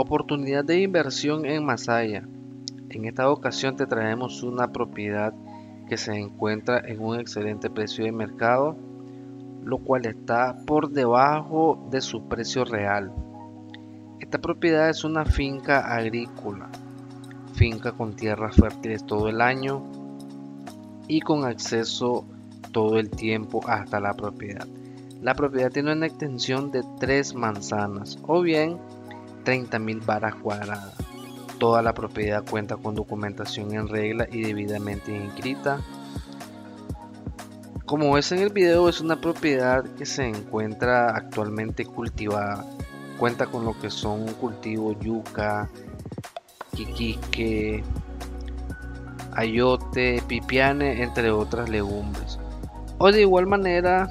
Oportunidad de inversión en Masaya. En esta ocasión te traemos una propiedad que se encuentra en un excelente precio de mercado, lo cual está por debajo de su precio real. Esta propiedad es una finca agrícola, finca con tierras fértiles todo el año y con acceso todo el tiempo hasta la propiedad. La propiedad tiene una extensión de 3 manzanas o bien 30.000 varas cuadradas. Toda la propiedad cuenta con documentación en regla y debidamente inscrita. Como ves en el video, es una propiedad que se encuentra actualmente cultivada. Cuenta con lo que son cultivos yuca, quiquique, ayote, pipiane, entre otras legumbres. O de igual manera,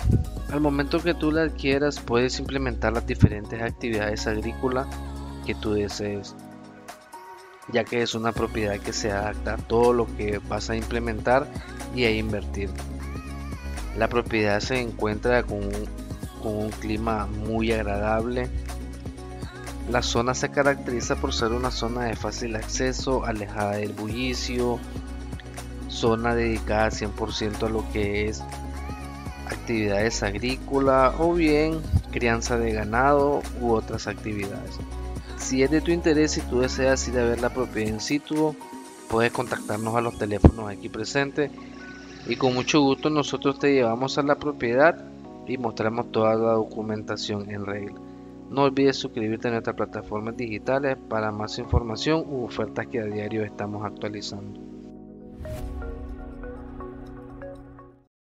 al momento que tú la adquieras, puedes implementar las diferentes actividades agrícolas que tú desees, ya que es una propiedad que se adapta a todo lo que vas a implementar y a invertir. La propiedad se encuentra con un, clima muy agradable. La zona se caracteriza por ser una zona de fácil acceso, alejada del bullicio, zona dedicada 100% a lo que es actividades agrícolas o bien crianza de ganado u otras actividades. Si es de tu interés y tú deseas ir a ver la propiedad in situ, puedes contactarnos a los teléfonos aquí presentes y con mucho gusto nosotros te llevamos a la propiedad y mostramos toda la documentación en regla. No olvides suscribirte a nuestras plataformas digitales para más información u ofertas que a diario estamos actualizando.